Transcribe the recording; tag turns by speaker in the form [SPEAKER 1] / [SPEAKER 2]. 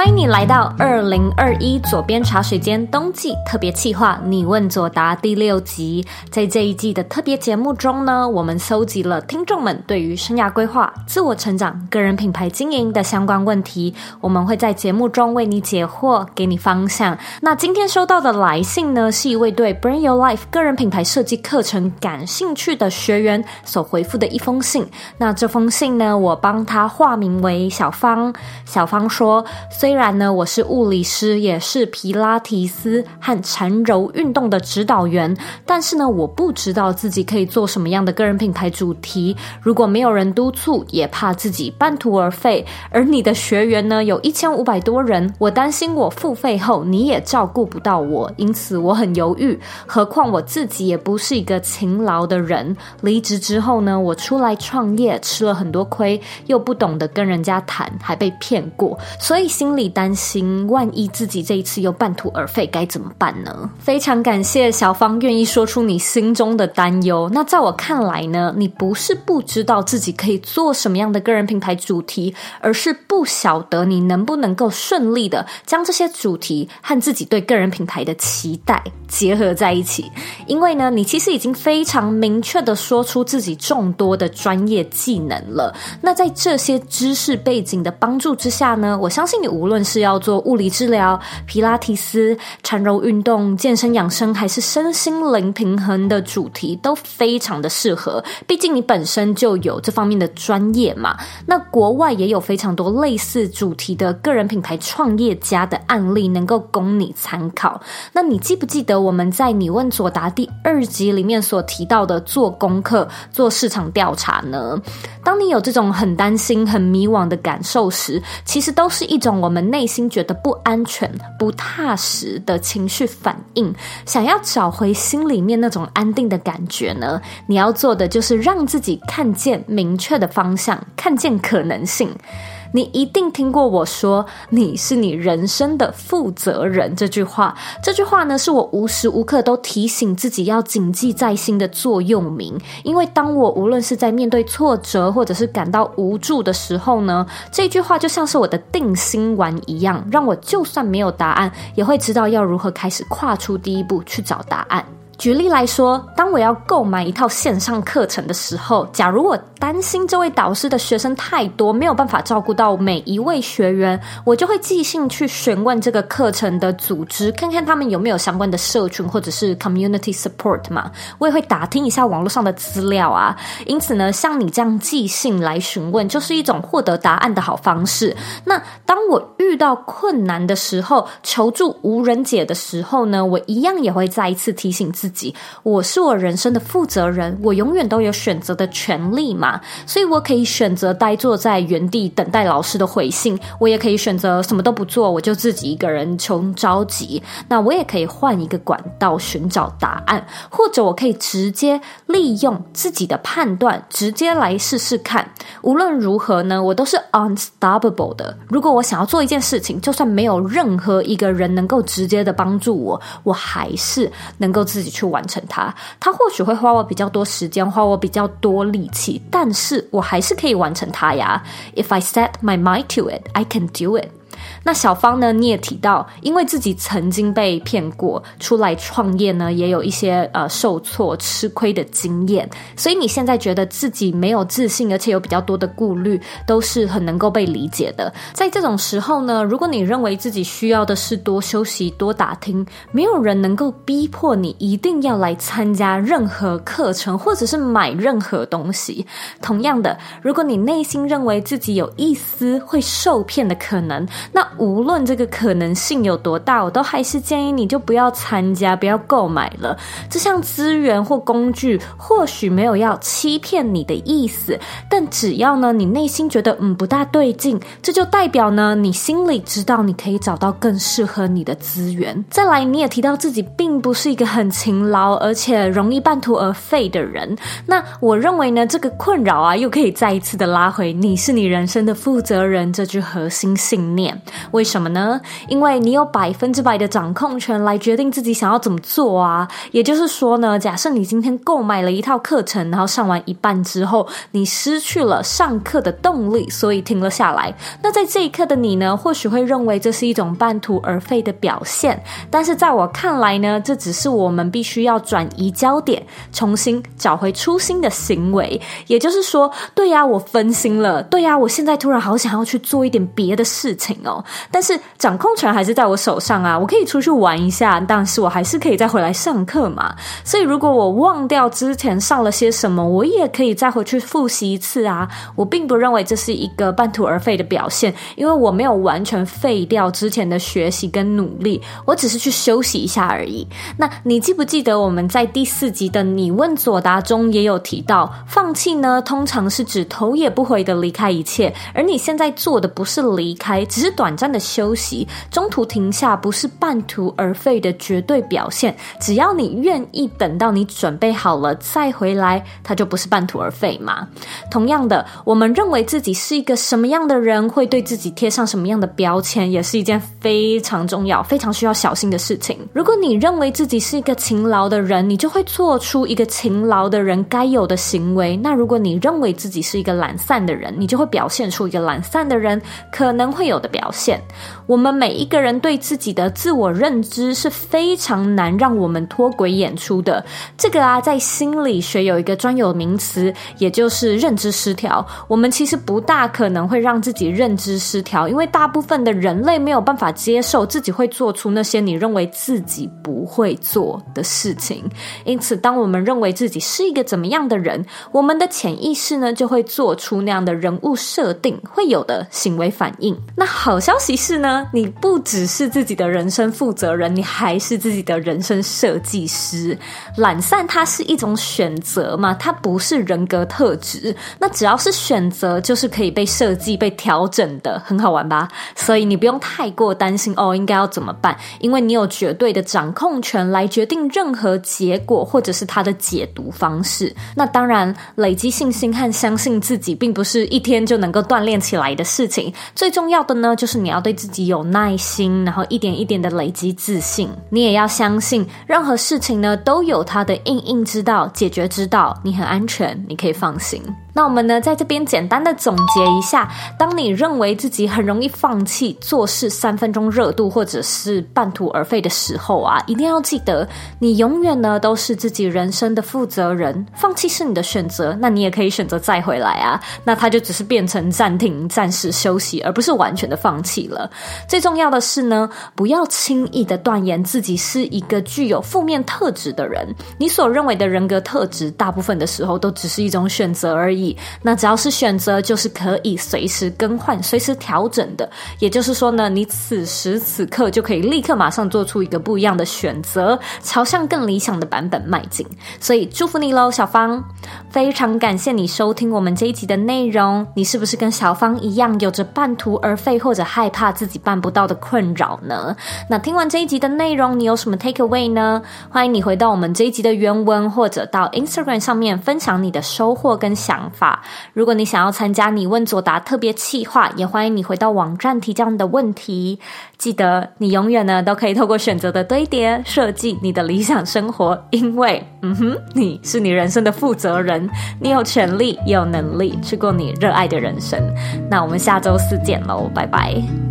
[SPEAKER 1] 欢迎你来到二零二一左边茶水间冬季特别企划“你问左答”第六集。在这一季的特别节目中呢，我们搜集了听众们对于生涯规划、自我成长、个人品牌经营的相关问题，我们会在节目中为你解惑，给你方向。那今天收到的来信呢，是一位对 Bring Your Life 个人品牌设计课程感兴趣的学员所回复的一封信。那这封信呢，我帮他化名为小芳。小芳说：“虽虽然呢，我是物理师，也是皮拉提斯和缠柔运动的指导员，但是呢，我不知道自己可以做什么样的个人品牌主题。如果没有人督促，也怕自己半途而废。而你的学员呢，有一千五百多人，我担心我付费后你也照顾不到我，因此我很犹豫。何况我自己也不是一个勤劳的人。离职之后呢，我出来创业，吃了很多亏，又不懂得跟人家谈，还被骗过，所以心里担心，万一自己这一次又半途而废，该怎么办呢？非常感谢小芳愿意说出你心中的担忧。那在我看来呢，你不是不知道自己可以做什么样的个人品牌主题，而是不晓得你能不能够顺利的将这些主题和自己对个人品牌的期待结合在一起。因为呢，你其实已经非常明确的说出自己众多的专业技能了。那在这些知识背景的帮助之下呢，我相信你无论是要做物理治疗、皮拉提斯、禅柔运动、健身养生，还是身心灵平衡的主题，都非常的适合。毕竟你本身就有这方面的专业嘛。那国外也有非常多类似主题的个人品牌创业家的案例，能够供你参考。那你记不记得我们在你问佐答第二集里面所提到的做功课、做市场调查呢？当你有这种很担心、很迷惘的感受时，其实都是一种我我们内心觉得不安全、不踏实的情绪反应。想要找回心里面那种安定的感觉呢，你要做的就是让自己看见明确的方向，看见可能性。你一定听过我说“你是你人生的负责人”这句话。这句话呢，是我无时无刻都提醒自己要谨记在心的座右铭。因为当我无论是在面对挫折，或者是感到无助的时候呢，这句话就像是我的定心丸一样，让我就算没有答案，也会知道要如何开始跨出第一步去找答案。举例来说，当我要购买一套线上课程的时候，假如我担心这位导师的学生太多，没有办法照顾到每一位学员，我就会寄信去询问这个课程的组织，看看他们有没有相关的社群或者是 community support 嘛。我也会打听一下网络上的资料啊。因此呢，像你这样寄信来询问，就是一种获得答案的好方式。那当我遇到困难的时候，求助无人解的时候呢，我一样也会再一次提醒自己，己我是我人生的负责人，我永远都有选择的权利嘛，所以我可以选择呆坐在原地等待老师的回信，我也可以选择什么都不做，我就自己一个人穷着急。那我也可以换一个管道寻找答案，或者我可以直接利用自己的判断，直接来试试看。无论如何呢，我都是 unstoppable 的。如果我想要做一件事情，就算没有任何一个人能够直接的帮助我，我还是能够自己去去完成它。它或许会花我比较多时间，花我比较多力气，但是我还是可以完成它呀。If I set my mind to it, I can do it. 那小芳呢？你也提到，因为自己曾经被骗过，出来创业呢，也有一些呃受挫、吃亏的经验，所以你现在觉得自己没有自信，而且有比较多的顾虑，都是很能够被理解的。在这种时候呢，如果你认为自己需要的是多休息、多打听，没有人能够逼迫你一定要来参加任何课程，或者是买任何东西。同样的，如果你内心认为自己有一丝会受骗的可能，那无论这个可能性有多大，我都还是建议你就不要参加，不要购买了。这项资源或工具或许没有要欺骗你的意思，但只要呢你内心觉得嗯不大对劲，这就代表呢你心里知道你可以找到更适合你的资源。再来，你也提到自己并不是一个很勤劳而且容易半途而废的人。那我认为呢这个困扰啊又可以再一次的拉回你是你人生的负责人这句核心信念。为什么呢？因为你有百分之百的掌控权来决定自己想要怎么做啊。也就是说呢，假设你今天购买了一套课程，然后上完一半之后，你失去了上课的动力，所以停了下来。那在这一刻的你呢，或许会认为这是一种半途而废的表现。但是在我看来呢，这只是我们必须要转移焦点，重新找回初心的行为。也就是说，对呀，我分心了，对呀，我现在突然好想要去做一点别的事情哦。但是掌控权还是在我手上啊，我可以出去玩一下，但是我还是可以再回来上课嘛。所以如果我忘掉之前上了些什么，我也可以再回去复习一次啊。我并不认为这是一个半途而废的表现，因为我没有完全废掉之前的学习跟努力，我只是去休息一下而已。那你记不记得我们在第四集的你问左答中也有提到，放弃呢，通常是指头也不回的离开一切，而你现在做的不是离开，只是短暂的休息，中途停下不是半途而废的绝对表现。只要你愿意等到你准备好了再回来，它就不是半途而废嘛。同样的，我们认为自己是一个什么样的人，会对自己贴上什么样的标签，也是一件非常重要、非常需要小心的事情。如果你认为自己是一个勤劳的人，你就会做出一个勤劳的人该有的行为。那如果你认为自己是一个懒散的人，你就会表现出一个懒散的人可能会有的表现。我们每一个人对自己的自我认知是非常难让我们脱轨演出的。这个啊，在心理学有一个专有名词，也就是认知失调。我们其实不大可能会让自己认知失调，因为大部分的人类没有办法接受自己会做出那些你认为自己不会做的事情。因此，当我们认为自己是一个怎么样的人，我们的潜意识呢，就会做出那样的人物设定会有的行为反应。那好消息是呢，你不只是自己的人生负责人，你还是自己的人生设计师。懒散它是一种选择嘛，它不是人格特质。那只要是选择，就是可以被设计、被调整的，很好玩吧？所以你不用太过担心哦，应该要怎么办？因为你有绝对的掌控权来决定任何结果，或者是它的解读方式。那当然，累积信心和相信自己，并不是一天就能够锻炼起来的事情。最重要的呢，就是你要对自己有耐心，然后一点一点的累积自信。你也要相信，任何事情呢，都有它的应应之道、解决之道。你很安全，你可以放心。那我们呢，在这边简单的总结一下：当你认为自己很容易放弃做事三分钟热度，或者是半途而废的时候啊，一定要记得，你永远呢都是自己人生的负责人。放弃是你的选择，那你也可以选择再回来啊。那它就只是变成暂停、暂时休息，而不是完全的放弃了。最重要的是呢，不要轻易的断言自己是一个具有负面特质的人。你所认为的人格特质，大部分的时候都只是一种选择而已。那只要是选择，就是可以随时更换、随时调整的。也就是说呢，你此时此刻就可以立刻马上做出一个不一样的选择，朝向更理想的版本迈进。所以祝福你喽，小芳！非常感谢你收听我们这一集的内容。你是不是跟小芳一样，有着半途而废或者害怕自己办不到的困扰呢？那听完这一集的内容，你有什么 take away 呢？欢迎你回到我们这一集的原文，或者到 Instagram 上面分享你的收获跟想法。如果你想要参加你问左答特别企划，也欢迎你回到网站提交你的问题。记得，你永远呢都可以透过选择的堆叠，设计你的理想生活。因为，嗯哼，你是你人生的负责人，你有权利也有能力去过你热爱的人生。那我们下周四见喽，拜拜。